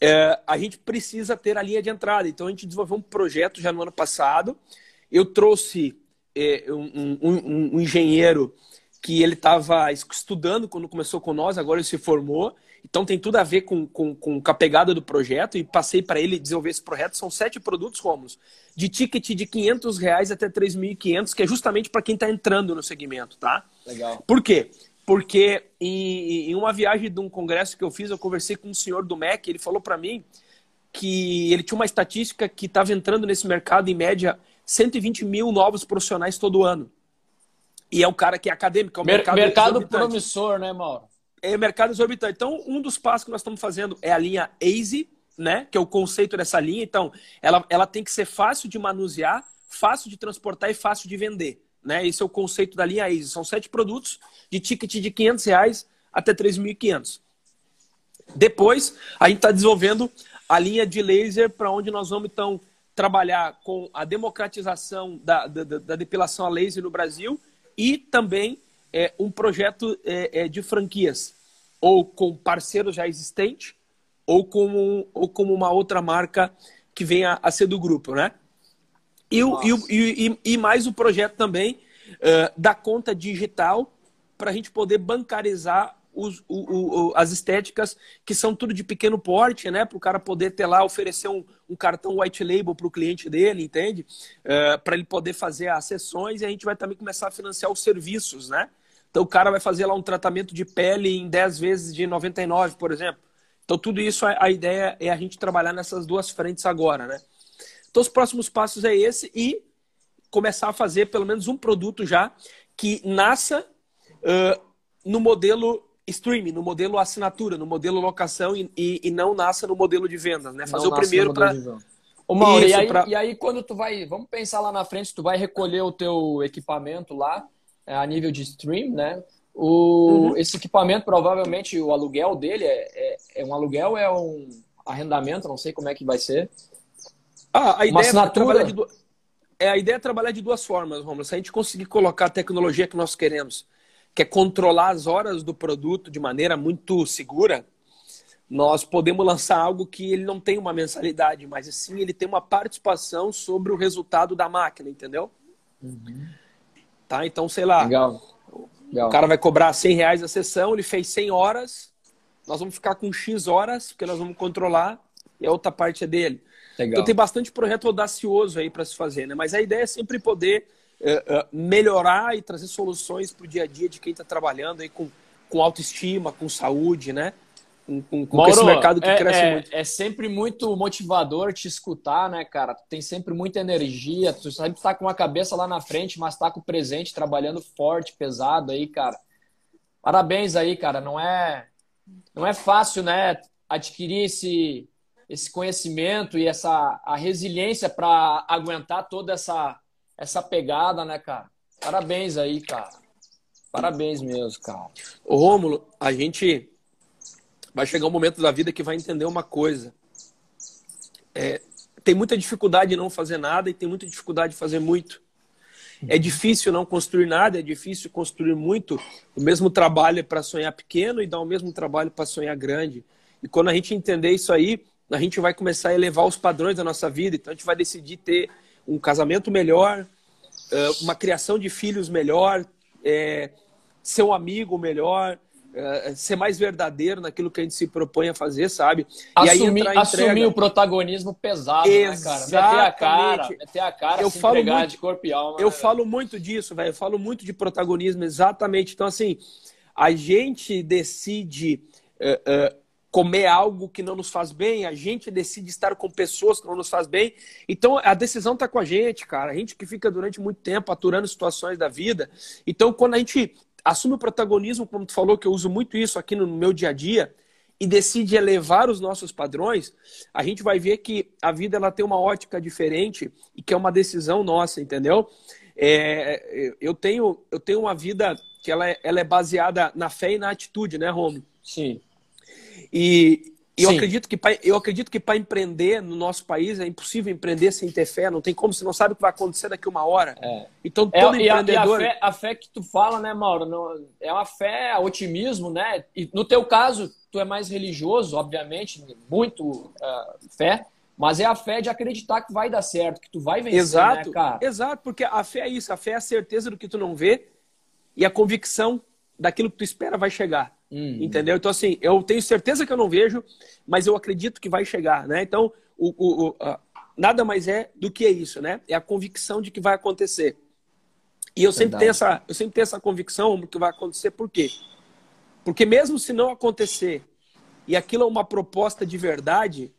É, a gente precisa ter a linha de entrada. Então, a gente desenvolveu um projeto já no ano passado. Eu trouxe é, um, um, um engenheiro que ele estava estudando quando começou com nós, agora ele se formou. Então tem tudo a ver com, com, com a pegada do projeto e passei para ele desenvolver esse projeto. São sete produtos, Romulus, de ticket de 500 reais até 3.500, que é justamente para quem está entrando no segmento, tá? Legal. Por quê? Porque em, em, uma viagem de um congresso que eu fiz, eu conversei com um senhor do MEC, ele falou para mim que ele tinha uma estatística que estava entrando nesse mercado, em média, 120 mil novos profissionais todo ano. E é um cara que é acadêmico, é um mercado, mercado promissor, né, Mauro? É o mercado exorbitante. Então, um dos passos que nós estamos fazendo é a linha Easy, né? Que é o conceito dessa linha. Então, ela, ela tem que ser fácil de manusear, fácil de transportar e fácil de vender. Né? Esse é o conceito da linha Easy. São sete produtos de ticket de 500 reais até 3.500. Depois, a gente está desenvolvendo a linha de laser para onde nós vamos, então, trabalhar com a democratização da, da, da depilação a laser no Brasil e também é, um projeto é, é, de franquias, ou com parceiro já existente, ou como, ou como uma outra marca que venha a ser do grupo, né? E, o, e, e, e, mais o projeto também uh, da conta digital para a gente poder bancarizar os, o, o, as estéticas que são tudo de pequeno porte, né? Para o cara poder ter lá, oferecer um, um cartão white label para o cliente dele, entende? Uh, para ele poder fazer as sessões e a gente vai também começar a financiar os serviços, né? Então o cara vai fazer lá um tratamento de pele em 10 vezes de 99, por exemplo. Então tudo isso, a, a ideia é a gente trabalhar nessas duas frentes agora, né? Então os próximos passos é esse e começar a fazer pelo menos um produto já que nasça uh, no modelo streaming, no modelo assinatura, no modelo locação e, e, e não nasça no modelo de vendas, né? Fazer não o primeiro para Mauro, e aí, pra... e aí quando tu vai, vamos pensar lá na frente, tu vai recolher o teu equipamento lá é, a nível de stream, né? O, uhum. Esse equipamento, provavelmente, o aluguel dele é, é, é, um aluguel é um arrendamento, não sei como é que vai ser. Ah, a ideia é trabalhar de duas... É, a ideia é trabalhar de duas formas, Romulo. Se a gente conseguir colocar a tecnologia que nós queremos quer controlar as horas do produto de maneira muito segura, nós podemos lançar algo que ele não tem uma mensalidade, mas sim ele tem uma participação sobre o resultado da máquina, entendeu? Uhum. Tá? Então, sei lá. Legal. Legal. O cara vai cobrar 100 reais a sessão, ele fez 100 horas, nós vamos ficar com X horas, porque nós vamos controlar, e a outra parte é dele. Legal. Então tem bastante projeto audacioso aí para se fazer, né? Mas a ideia é sempre poder uh, melhorar e trazer soluções para o dia a dia de quem está trabalhando aí com, com autoestima, com saúde, né? Com, com, com Mauro, esse mercado que é, cresce é, muito. É sempre muito motivador te escutar, né, cara? Tu tem sempre muita energia, tu sempre tá com a cabeça lá na frente, mas tá com o presente, trabalhando forte, pesado aí, cara. Parabéns aí, cara. Não é, não é fácil, né, adquirir esse, esse conhecimento e essa a resiliência para aguentar toda essa essa pegada, né, cara? Parabéns aí, cara. Parabéns mesmo, cara. Ô, Rômulo, a gente vai chegar um momento da vida que vai entender uma coisa. É, tem muita dificuldade de não fazer nada e tem muita dificuldade de fazer muito. É difícil não construir nada, é difícil construir muito. O mesmo trabalho é para sonhar pequeno e dar o mesmo trabalho para sonhar grande. E quando a gente entender isso aí, a gente vai começar a elevar os padrões da nossa vida. Então a gente vai decidir ter um casamento melhor, eh, uma criação de filhos melhor, é, ser um amigo melhor, é, ser mais verdadeiro naquilo que a gente se propõe a fazer, sabe? E assumir, aí assumir o protagonismo pesado, Exatamente. né, cara? Meter a cara, meter a cara, eu falo muito, de corpo e alma. Eu né, falo muito disso, velho. Eu falo muito de protagonismo, exatamente. Então, assim, a gente decide uh, uh, comer algo que não nos faz bem, a gente decide estar com pessoas que não nos faz bem. Então a decisão está com a gente, cara. A gente que fica durante muito tempo aturando situações da vida. Então quando a gente assume o protagonismo, como tu falou, que eu uso muito isso aqui no meu dia a dia, e decide elevar os nossos padrões, a gente vai ver que a vida ela tem uma ótica diferente e que é uma decisão nossa, entendeu? É, eu, tenho, eu tenho uma vida que ela é, ela é baseada na fé e na atitude, né, Romo? Sim. E, E eu acredito que pra, eu acredito que para empreender no nosso país é impossível empreender sem ter fé, não tem como, você não sabe o que vai acontecer daqui uma hora. É. Então todo é, empreendedor... E a, e a, fé, a, fé, que tu fala, né, Mauro, não, é uma fé, otimismo, né? E no teu caso, tu é mais religioso, obviamente, muito uh, fé, mas é a fé de acreditar que vai dar certo, que tu vai vencer, exato, né, cara? Exato, porque a fé é isso, a fé é a certeza do que tu não vê e a convicção daquilo que tu espera vai chegar. Uhum. Entendeu? Então, assim, eu tenho certeza que eu não vejo, mas eu acredito que vai chegar, né? Então, o, o, o nada mais é do que isso, né? É a convicção de que vai acontecer. E eu sempre, tenho essa, eu sempre tenho essa convicção que vai acontecer, por quê? Porque mesmo se não acontecer e aquilo é uma proposta de verdade,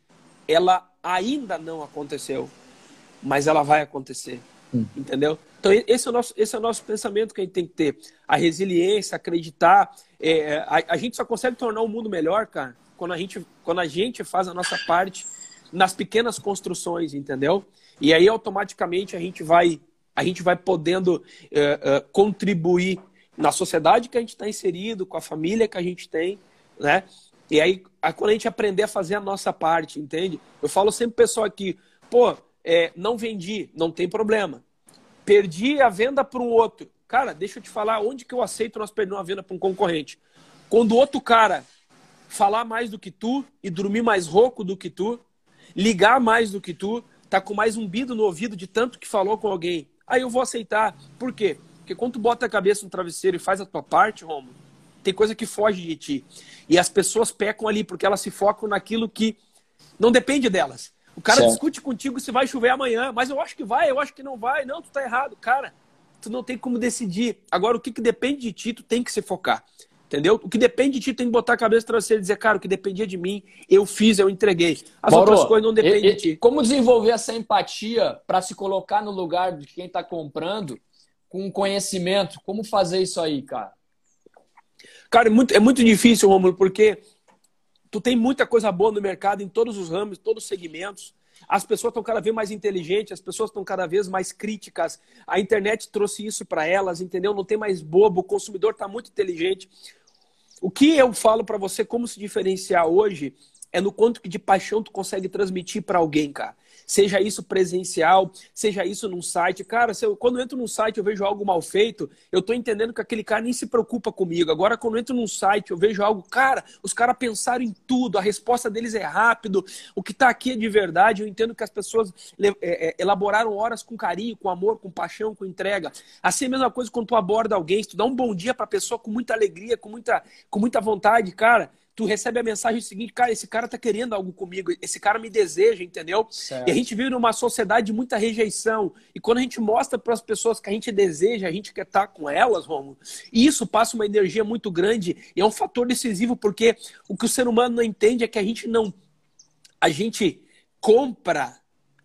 ela ainda não aconteceu, mas ela vai acontecer. Hum. Entendeu? Então, esse é, o nosso, esse é o nosso pensamento que a gente tem que ter. A resiliência, acreditar. É, a, a, gente só consegue tornar o mundo melhor, cara, quando a, gente, quando a gente faz a nossa parte nas pequenas construções, entendeu? E aí, automaticamente, a gente vai, a gente vai podendo é, é, contribuir na sociedade que a gente está inserido, com a família que a gente tem, né? E aí, quando a gente aprender a fazer a nossa parte, entende? Eu falo sempre pessoal aqui, pô, é, não vendi, não tem problema. Perdi a venda para um outro. Cara, deixa eu te falar onde que eu aceito nós perder uma venda para um concorrente. Quando o outro cara falar mais do que tu e dormir mais rouco do que tu, ligar mais do que tu, tá com mais um bido no ouvido de tanto que falou com alguém. Aí eu vou aceitar. Por quê? Porque quando tu bota a cabeça no travesseiro e faz a tua parte, Romo, tem coisa que foge de ti. E as pessoas pecam ali porque elas se focam naquilo que não depende delas. O cara certo. discute contigo se vai chover amanhã, mas eu acho que vai, eu acho que não vai. Não, tu tá errado. Cara, tu não tem como decidir. Agora, o que, que depende de ti, tu tem que se focar. Entendeu? O que depende de ti, tem que botar a cabeça você e dizer, cara, o que dependia de mim, eu fiz, eu entreguei. As Mauro, outras coisas não dependem de ti. Como desenvolver essa empatia para se colocar no lugar de quem está comprando com conhecimento? Como fazer isso aí, cara? Cara, é muito, é muito difícil, Romulo, porque tu tem muita coisa boa no mercado, em todos os ramos, todos os segmentos. As pessoas estão cada vez mais inteligentes, as pessoas estão cada vez mais críticas. A internet trouxe isso para elas, entendeu? Não tem mais bobo, o consumidor está muito inteligente. O que eu falo para você como se diferenciar hoje é no quanto que de paixão tu consegue transmitir para alguém, cara seja isso presencial, seja isso num site. Cara, eu, quando eu entro num site eu vejo algo mal feito, eu tô entendendo que aquele cara nem se preocupa comigo. Agora, quando eu entro num site eu vejo algo, cara, os caras pensaram em tudo, a resposta deles é rápido, o que tá aqui é de verdade. Eu entendo que as pessoas é, é, elaboraram horas com carinho, com amor, com paixão, com entrega. Assim é a mesma coisa quando tu aborda alguém, se tu dá um bom dia pra pessoa com muita alegria, com muita, com muita vontade, cara tu recebe a mensagem seguinte, cara, esse cara tá querendo algo comigo, esse cara me deseja, entendeu? Certo. E a gente vive numa sociedade de muita rejeição. E quando a gente mostra para as pessoas que a gente deseja, a gente quer estar tá com elas, Romulo, isso passa uma energia muito grande e é um fator decisivo porque o que o ser humano não entende é que a gente não a gente compra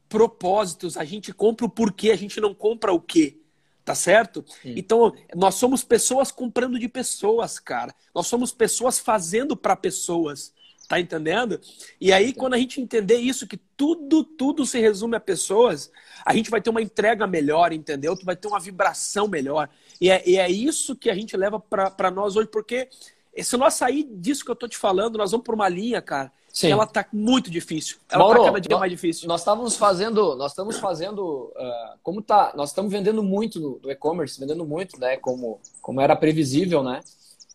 propósitos, a gente compra o porquê, a gente não compra o quê. Tá certo? Sim. Então, nós somos pessoas comprando de pessoas, cara. Nós somos pessoas fazendo para pessoas. Tá entendendo? E aí, quando a gente entender isso, que tudo, tudo se resume a pessoas, a gente vai ter uma entrega melhor, entendeu? Tu vai ter uma vibração melhor. E é, e é isso que a gente leva para nós hoje, porque se nós sair disso que eu tô te falando, nós vamos por uma linha, cara, Sim. ela tá muito difícil. Ela Mauro, tá cada dia nós, mais difícil. Nós estávamos fazendo, nós estamos fazendo, uh, como tá, nós estamos vendendo muito no, no e-commerce, vendendo muito, né, como, como era previsível, né?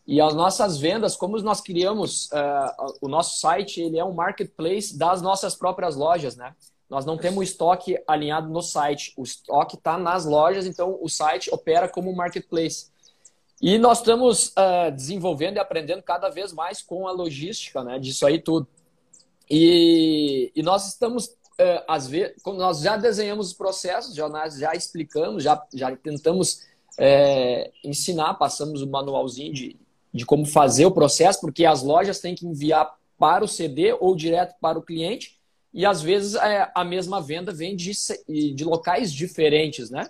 E as nossas vendas, como nós criamos, uh, o nosso site, ele é um marketplace das nossas próprias lojas, né? Nós não temos estoque alinhado no site, o estoque está nas lojas, então o site opera como marketplace. E nós estamos uh, desenvolvendo e aprendendo cada vez mais com a logística, né, disso aí tudo. E, e nós estamos, uh, às vezes, nós já desenhamos os processos, já, nós já explicamos, já, já tentamos é, ensinar, passamos o um manualzinho de, de como fazer o processo, porque as lojas têm que enviar para o CD ou direto para o cliente, e às vezes é, a mesma venda vem de, de locais diferentes, né?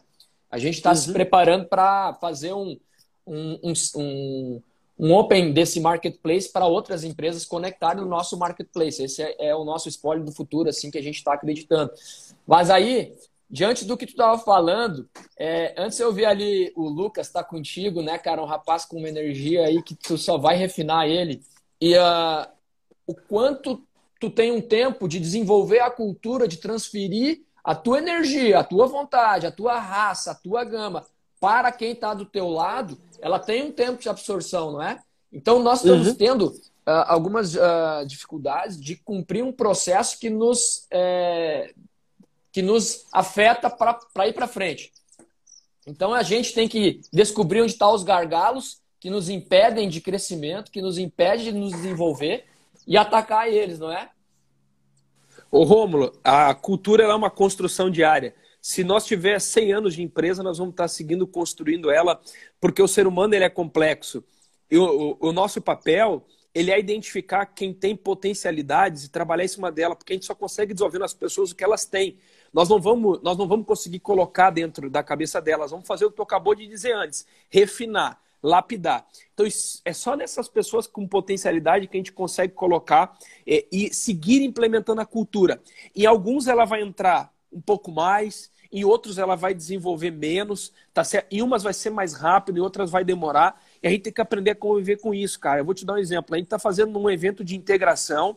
A gente está uhum. se preparando para fazer um, um, um, um open desse marketplace para outras empresas conectarem no nosso marketplace. Esse é, é o nosso spoiler do futuro, assim, que a gente está acreditando. Mas aí, diante do que tu estava falando, é, antes eu vi ali o Lucas tá contigo, né, cara? Um rapaz com uma energia aí que tu só vai refinar ele. E uh, o quanto tu tem um tempo de desenvolver a cultura, de transferir a tua energia, a tua vontade, a tua raça, a tua gama para quem está do teu lado, ela tem um tempo de absorção, não é? Então nós estamos uhum. tendo uh, algumas uh, dificuldades de cumprir um processo que nos, é, que nos afeta para ir para frente. Então a gente tem que descobrir onde estão tá os gargalos que nos impedem de crescimento, que nos impedem de nos desenvolver e atacar eles, não é? Ô Rômulo, a cultura é uma construção diária. Se nós tiver 100 anos de empresa, nós vamos estar seguindo construindo ela, porque o ser humano ele é complexo. E o, o, o nosso papel ele é identificar quem tem potencialidades e trabalhar em cima dela, porque a gente só consegue desenvolver nas pessoas o que elas têm. Nós não vamos, nós não vamos conseguir colocar dentro da cabeça delas. Vamos fazer o que tu acabou de dizer antes, refinar lapidar. Então, é só nessas pessoas com potencialidade que a gente consegue colocar é, e seguir implementando a cultura. Em alguns ela vai entrar um pouco mais, em outros ela vai desenvolver menos, tá certo? Em umas vai ser mais rápido, em outras vai demorar. E a gente tem que aprender a conviver com isso, cara. Eu vou te dar um exemplo. A gente está fazendo um evento de integração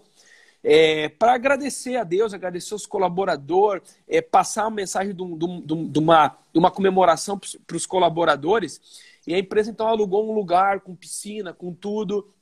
é, para agradecer a Deus, agradecer os colaboradores, é, passar uma mensagem de, de, de, de uma, uma comemoração para os colaboradores. E a empresa então alugou um lugar com piscina, com tudo,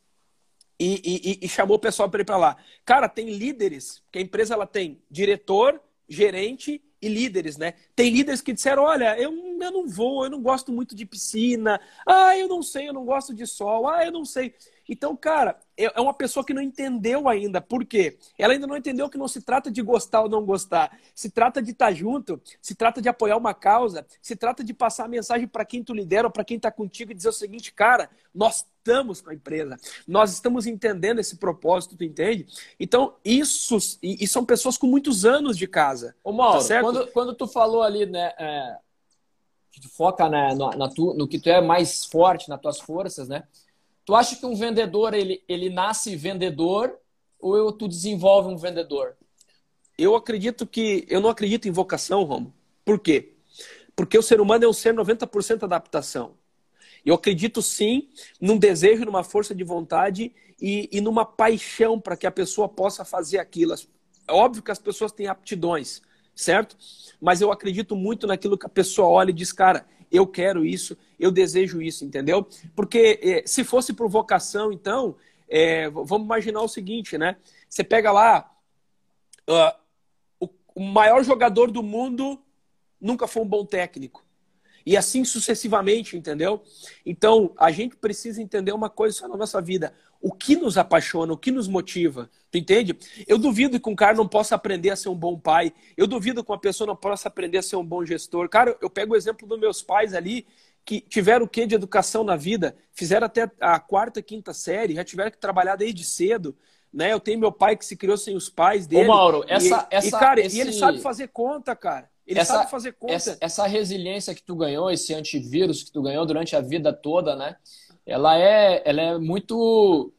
e, e, e chamou o pessoal para ir para lá. Cara, tem líderes, que a empresa ela tem diretor, gerente e líderes, né? Tem líderes que disseram: olha, eu, eu não vou, eu não gosto muito de piscina, ah, eu não sei, eu não gosto de sol, ah, eu não sei. Então, cara, é, é uma pessoa que não entendeu ainda. Por quê? Ela ainda não entendeu que não se trata de gostar ou não gostar. Se trata de estar junto, se trata de apoiar uma causa, se trata de passar a mensagem para quem tu lidera ou para quem está contigo e dizer o seguinte, cara, nós estamos com a empresa, nós estamos entendendo esse propósito, tu entende? Então, isso, e, e são pessoas com muitos anos de casa. Ô, Mauro, tá quando, quando tu falou ali, né, é, que tu foca né, no, na tu, no que tu é mais forte, nas tuas forças, né? Tu acha que um vendedor ele, ele nasce vendedor ou tu desenvolve um vendedor? Eu acredito que eu não acredito em vocação, Romo. Por quê? Porque o ser humano é um ser 90% adaptação. Eu acredito sim num desejo, numa força de vontade e, e numa paixão para que a pessoa possa fazer aquilo. É óbvio que as pessoas têm aptidões, certo? Mas eu acredito muito naquilo que a pessoa olha e diz, cara, eu quero isso, eu desejo isso, entendeu? Porque é, se fosse provocação, então, é, vamos imaginar o seguinte, né? Você pega lá, uh, o maior jogador do mundo nunca foi um bom técnico. E assim sucessivamente, entendeu? Então, a gente precisa entender uma coisa só na nossa vida. O que nos apaixona, o que nos motiva. Tu entende? Eu duvido que um cara não possa aprender a ser um bom pai. Eu duvido que uma pessoa não possa aprender a ser um bom gestor. Cara, eu pego o exemplo dos meus pais ali, que tiveram o quê de educação na vida? Fizeram até a quarta, quinta série, já tiveram que trabalhar desde cedo. Né? Eu tenho meu pai que se criou sem os pais dele. Ô, Mauro, essa. E, essa e, cara, esse... e ele sabe fazer conta, cara. Ele essa, sabe fazer conta. Essa, essa, resiliência que tu ganhou, esse antivírus que tu ganhou durante a vida toda, né? Ela é, ela é muito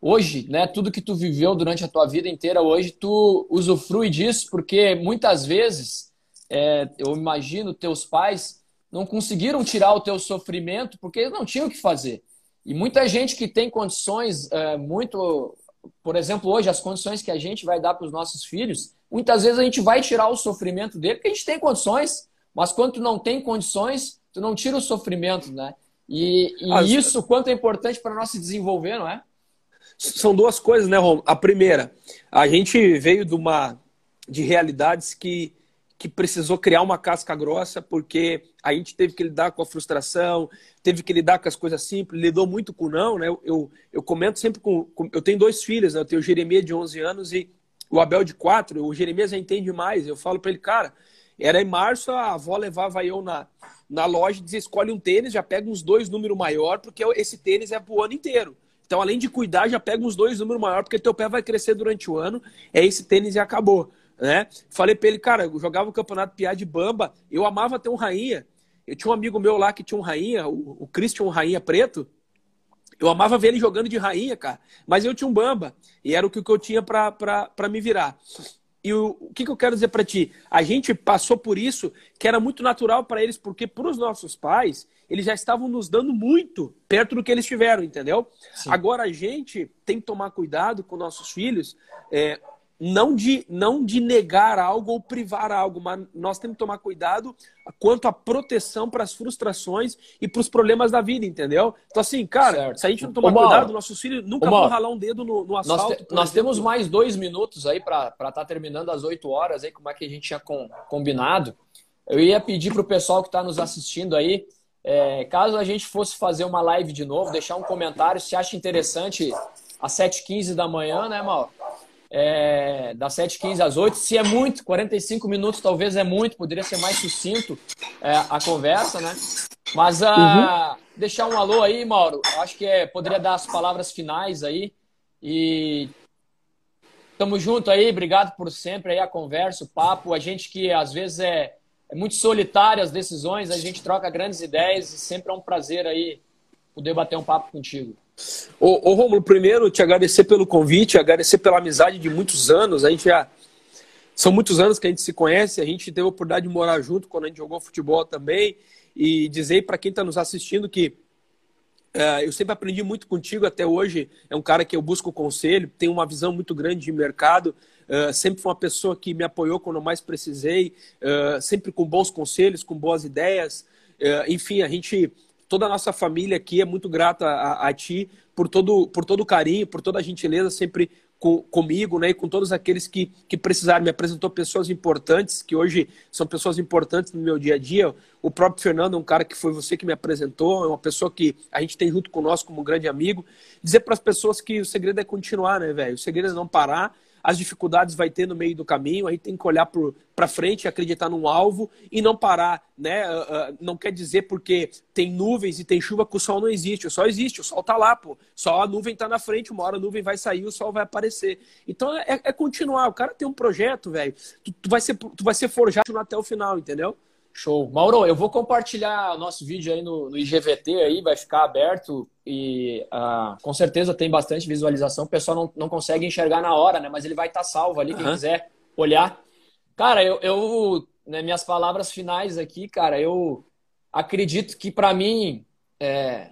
hoje, né? Tudo que tu viveu durante a tua vida inteira, hoje tu usufrui disso, porque muitas vezes, é, eu imagino, teus pais não conseguiram tirar o teu sofrimento porque eles não tinham o que fazer. E muita gente que tem condições é, muito, por exemplo, hoje as condições que a gente vai dar para os nossos filhos, muitas vezes a gente vai tirar o sofrimento dele porque a gente tem condições, mas quando tu não tem condições, tu não tira o sofrimento, né? E, e As... isso quanto é importante para nós se desenvolver, não é? São duas coisas, né, Rom? A primeira, a gente veio de uma de realidades que que precisou criar uma casca grossa porque a gente teve que lidar com a frustração, teve que lidar com as coisas simples, lidou muito com não, né? Eu, eu, eu comento sempre com, com, Eu tenho dois filhos, né? Eu tenho o Jeremias de 11 anos e o Abel de quatro, o Jeremias já entende mais. Eu falo para ele, cara, era em março, a avó levava eu na, na loja dizia: escolhe um tênis, já pega uns dois números maior, porque esse tênis é pro ano inteiro. Então, além de cuidar, já pega uns dois números maior, porque teu pé vai crescer durante o ano. É esse tênis e acabou. Né? Falei para ele, cara, eu jogava o campeonato Piá de Bamba, eu amava ter um rainha. Eu tinha um amigo meu lá que tinha um rainha, o, o Christian rainha preto. Eu amava ver ele jogando de rainha, cara. Mas eu tinha um bamba. E era o que eu tinha para me virar. E o, o que, que eu quero dizer para ti? A gente passou por isso que era muito natural para eles, porque para os nossos pais, eles já estavam nos dando muito perto do que eles tiveram, entendeu? Sim. Agora a gente tem que tomar cuidado com nossos filhos. É, não de, não de negar algo ou privar algo, mas nós temos que tomar cuidado quanto à proteção para as frustrações e para os problemas da vida, entendeu? Então, assim, cara, certo. se a gente não tomar Mauro, cuidado, nossos filhos nunca vão ralar um dedo no, no asfalto. Nós, te, nós temos mais dois minutos aí para estar tá terminando às 8 horas, aí, como é que a gente tinha com, combinado. Eu ia pedir para o pessoal que está nos assistindo aí, é, caso a gente fosse fazer uma live de novo, deixar um comentário se acha interessante às 7h15 da manhã, né, Mauro? É, das 7h15 às 8 Se é muito, 45 minutos talvez é muito, poderia ser mais sucinto é, a conversa, né? Mas uh, uhum. deixar um alô aí, Mauro. Acho que é, poderia dar as palavras finais aí. E tamo junto aí, obrigado por sempre aí a conversa, o papo. A gente que às vezes é, é muito solitário as decisões, a gente troca grandes ideias e sempre é um prazer aí poder bater um papo contigo. Ô, ô Romulo, primeiro te agradecer pelo convite, agradecer pela amizade de muitos anos. A gente já. São muitos anos que a gente se conhece, a gente teve a oportunidade de morar junto quando a gente jogou futebol também. E dizer para quem está nos assistindo que uh, eu sempre aprendi muito contigo até hoje. É um cara que eu busco conselho, tem uma visão muito grande de mercado. Uh, sempre foi uma pessoa que me apoiou quando mais precisei, uh, sempre com bons conselhos, com boas ideias. enfim, a gente toda a nossa família aqui é muito grata a, a ti por todo, por todo o carinho, por toda a gentileza sempre com, comigo, né? E com todos aqueles que, que precisaram. Me apresentou pessoas importantes, que hoje são pessoas importantes no meu dia a dia. O próprio Fernando é um cara que foi você que me apresentou, é uma pessoa que a gente tem junto conosco como um grande amigo. Dizer para as pessoas que o segredo é continuar, né, velho? O segredo é não parar as dificuldades vai ter no meio do caminho, aí tem que olhar para frente, acreditar num alvo e não parar, né? Uh, uh, não quer dizer porque tem nuvens e tem chuva que o sol não existe, o sol existe, o sol está lá, pô. Só a nuvem está na frente, uma hora a nuvem vai sair, o sol vai aparecer. Então é, é continuar, o cara tem um projeto, velho, tu, tu, vai ser, tu vai ser forjado até o final, entendeu? Show. Mauro, eu vou compartilhar o nosso vídeo aí no, no IGVT, aí vai ficar aberto e uh, com certeza tem bastante visualização. O pessoal não, não consegue enxergar na hora, né? Mas ele vai estar tá salvo ali, quem uhum. quiser olhar. Cara, eu, eu né, minhas palavras finais aqui, cara, eu acredito que para mim é,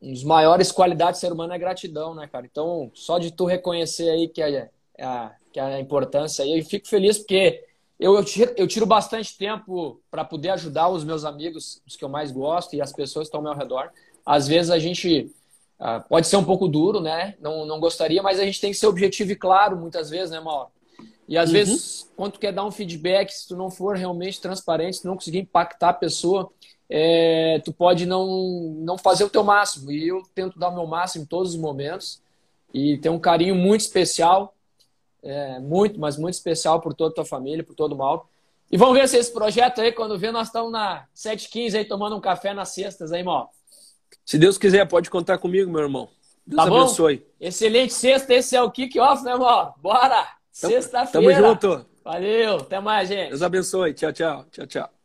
um dos maiores qualidades do ser humano é gratidão, né, cara? Então, só de tu reconhecer aí que é, é a, que é a importância aí, eu fico feliz porque eu, eu, tiro, eu tiro bastante tempo para poder ajudar os meus amigos, os que eu mais gosto e as pessoas que estão ao meu redor. Às vezes a gente uh, pode ser um pouco duro, né? Não, não gostaria, mas a gente tem que ser objetivo e claro muitas vezes, né, Mauro? E às uhum. vezes, quando tu quer dar um feedback, se tu não for realmente transparente, se tu não conseguir impactar a pessoa, é, tu pode não, não fazer o teu máximo. E eu tento dar o meu máximo em todos os momentos. E tem um carinho muito especial é, muito, mas muito especial por toda a tua família, por todo o mal. E vamos ver se esse projeto aí, quando vê, nós estamos na 7h15 aí tomando um café nas sextas aí, mal. Se Deus quiser, pode contar comigo, meu irmão. Deus tá abençoe. Excelente sexta, esse é o kick-off, né, irmão? Bora! Sexta-feira. Tamo junto. Valeu, até mais, gente. Deus abençoe. Tchau, tchau. Tchau, tchau.